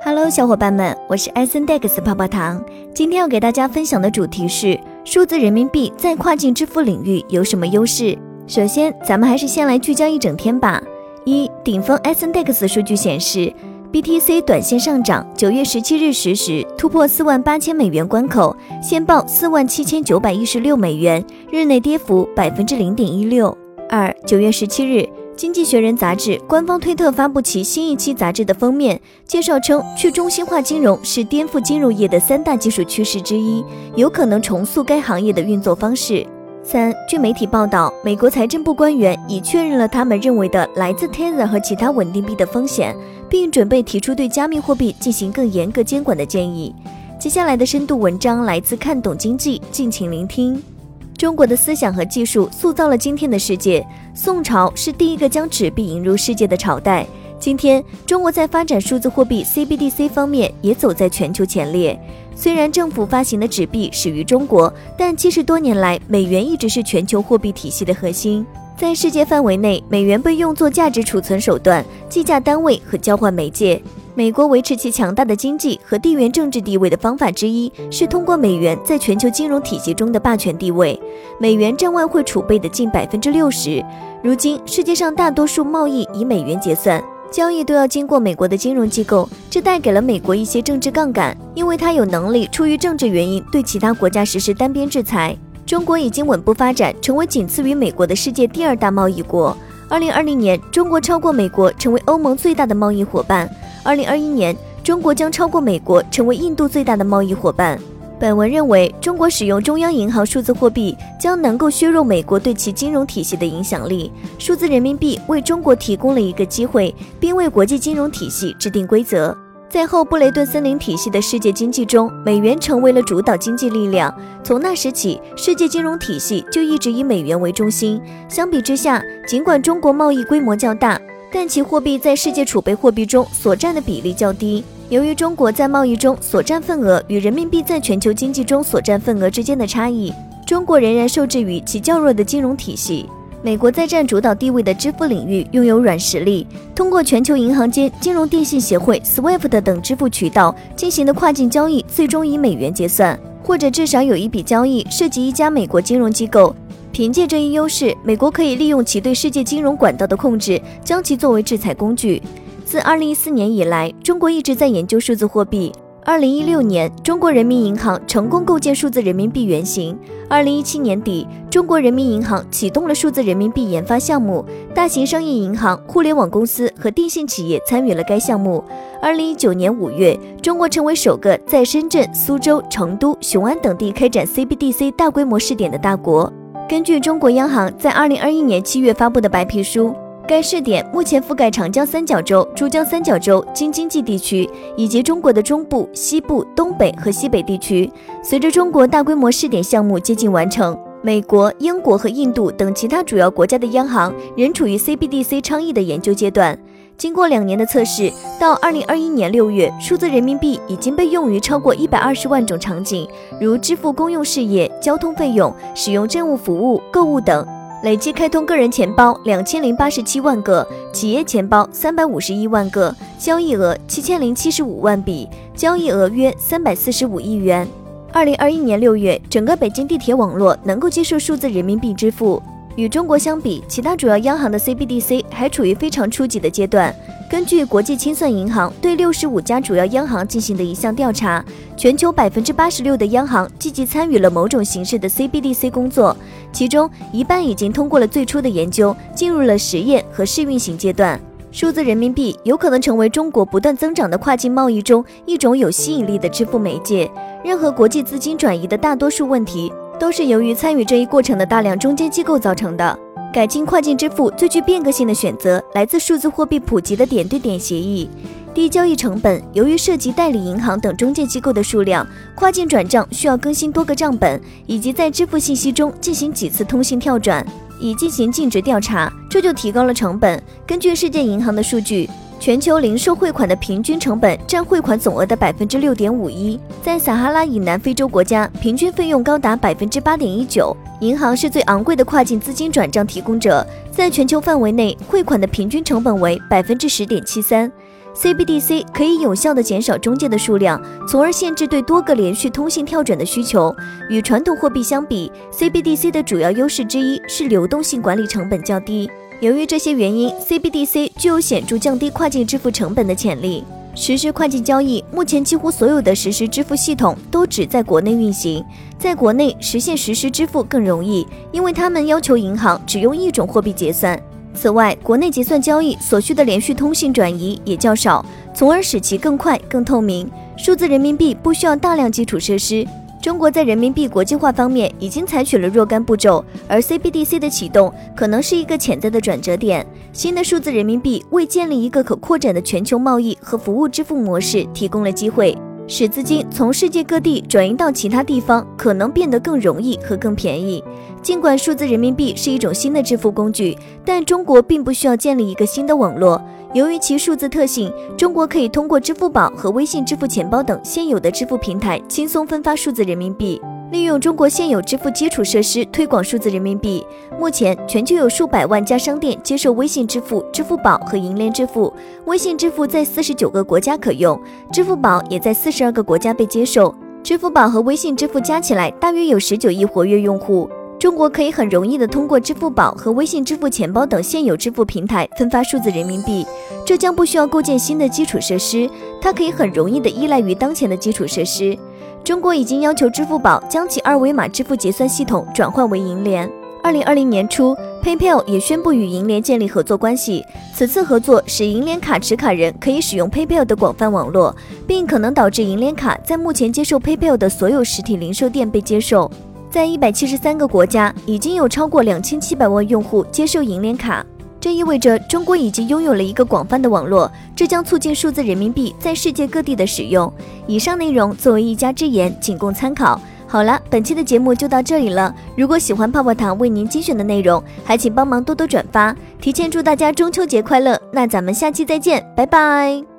Hello，小伙伴们，我是艾森 Dex 泡泡糖。今天要给大家分享的主题是数字人民币在跨境支付领域有什么优势。首先，咱们还是先来聚焦一整天吧。一，顶峰艾森 Dex 数据显示，BTC 短线上涨，九月十七日十时突破四万八千美元关口，现报四万七千九百一十六美元，日内跌幅百分之零点一六。二，九月十七日。经济学人杂志官方推特发布其新一期杂志的封面，介绍称，去中心化金融是颠覆金融业的三大技术趋势之一，有可能重塑该行业的运作方式。三，据媒体报道，美国财政部官员已确认了他们认为的来自 Tether 和其他稳定币的风险，并准备提出对加密货币进行更严格监管的建议。接下来的深度文章来自看懂经济，敬请聆听。中国的思想和技术塑造了今天的世界。宋朝是第一个将纸币引入世界的朝代。今天，中国在发展数字货币 CBDC 方面也走在全球前列。虽然政府发行的纸币始于中国，但七十多年来，美元一直是全球货币体系的核心。在世界范围内，美元被用作价值储存手段、计价单位和交换媒介。美国维持其强大的经济和地缘政治地位的方法之一，是通过美元在全球金融体系中的霸权地位。美元占外汇储备的近百分之六十。如今，世界上大多数贸易以美元结算，交易都要经过美国的金融机构，这带给了美国一些政治杠杆，因为它有能力出于政治原因对其他国家实施单边制裁。中国已经稳步发展，成为仅次于美国的世界第二大贸易国。二零二零年，中国超过美国，成为欧盟最大的贸易伙伴。二零二一年，中国将超过美国，成为印度最大的贸易伙伴。本文认为，中国使用中央银行数字货币将能够削弱美国对其金融体系的影响力。数字人民币为中国提供了一个机会，并为国际金融体系制定规则。在后布雷顿森林体系的世界经济中，美元成为了主导经济力量。从那时起，世界金融体系就一直以美元为中心。相比之下，尽管中国贸易规模较大，但其货币在世界储备货币中所占的比例较低。由于中国在贸易中所占份额与人民币在全球经济中所占份额之间的差异，中国仍然受制于其较弱的金融体系。美国在占主导地位的支付领域拥有软实力，通过全球银行间金融电信协会 SWIFT 等支付渠道进行的跨境交易，最终以美元结算，或者至少有一笔交易涉及一家美国金融机构。凭借这一优势，美国可以利用其对世界金融管道的控制，将其作为制裁工具。自2014年以来，中国一直在研究数字货币。2016年，中国人民银行成功构建数字人民币原型。2017年底，中国人民银行启动了数字人民币研发项目，大型商业银行、互联网公司和电信企业参与了该项目。2019年5月，中国成为首个在深圳、苏州、成都、雄安等地开展 CBDC 大规模试点的大国。根据中国央行在2021年7月发布的白皮书。该试点目前覆盖长江三角洲、珠江三角洲京津冀地区，以及中国的中部、西部、东北和西北地区。随着中国大规模试点项目接近完成，美国、英国和印度等其他主要国家的央行仍处于 CBDC 倡议的研究阶段。经过两年的测试，到二零二一年六月，数字人民币已经被用于超过一百二十万种场景，如支付公用事业、交通费用、使用政务服务、购物等。累计开通个人钱包两千零八十七万个，企业钱包三百五十一万个，交易额七千零七十五万笔，交易额约三百四十五亿元。二零二一年六月，整个北京地铁网络能够接受数字人民币支付。与中国相比，其他主要央行的 CBDC 还处于非常初级的阶段。根据国际清算银行对六十五家主要央行进行的一项调查，全球百分之八十六的央行积极参与了某种形式的 CBDC 工作，其中一半已经通过了最初的研究，进入了实验和试运行阶段。数字人民币有可能成为中国不断增长的跨境贸易中一种有吸引力的支付媒介。任何国际资金转移的大多数问题。都是由于参与这一过程的大量中间机构造成的。改进跨境支付最具变革性的选择来自数字货币普及的点对点协议。低交易成本，由于涉及代理银行等中介机构的数量，跨境转账需要更新多个账本，以及在支付信息中进行几次通信跳转，以进行尽职调查，这就提高了成本。根据世界银行的数据。全球零售汇款的平均成本占汇款总额的百分之六点五一，在撒哈拉以南非洲国家，平均费用高达百分之八点一九。银行是最昂贵的跨境资金转账提供者，在全球范围内，汇款的平均成本为百分之十点七三。CBDC 可以有效地减少中介的数量，从而限制对多个连续通信跳转的需求。与传统货币相比，CBDC 的主要优势之一是流动性管理成本较低。由于这些原因，CBDC 具有显著降低跨境支付成本的潜力。实施跨境交易，目前几乎所有的实时支付系统都只在国内运行。在国内实现实时支付更容易，因为他们要求银行只用一种货币结算。此外，国内结算交易所需的连续通信转移也较少，从而使其更快、更透明。数字人民币不需要大量基础设施。中国在人民币国际化方面已经采取了若干步骤，而 CBDC 的启动可能是一个潜在的转折点。新的数字人民币为建立一个可扩展的全球贸易和服务支付模式提供了机会。使资金从世界各地转移到其他地方可能变得更容易和更便宜。尽管数字人民币是一种新的支付工具，但中国并不需要建立一个新的网络。由于其数字特性，中国可以通过支付宝和微信支付钱包等现有的支付平台轻松分发数字人民币。利用中国现有支付基础设施推广数字人民币。目前，全球有数百万家商店接受微信支付、支付宝和银联支付。微信支付在四十九个国家可用，支付宝也在四十二个国家被接受。支付宝和微信支付加起来大约有十九亿活跃用户。中国可以很容易地通过支付宝和微信支付钱包等现有支付平台分发数字人民币，这将不需要构建新的基础设施，它可以很容易地依赖于当前的基础设施。中国已经要求支付宝将其二维码支付结算系统转换为银联。二零二零年初，PayPal 也宣布与银联建立合作关系。此次合作使银联卡持卡人可以使用 PayPal 的广泛网络，并可能导致银联卡在目前接受 PayPal 的所有实体零售店被接受。在一百七十三个国家，已经有超过两千七百万用户接受银联卡。这意味着中国已经拥有了一个广泛的网络，这将促进数字人民币在世界各地的使用。以上内容作为一家之言，仅供参考。好了，本期的节目就到这里了。如果喜欢泡泡糖为您精选的内容，还请帮忙多多转发。提前祝大家中秋节快乐！那咱们下期再见，拜拜。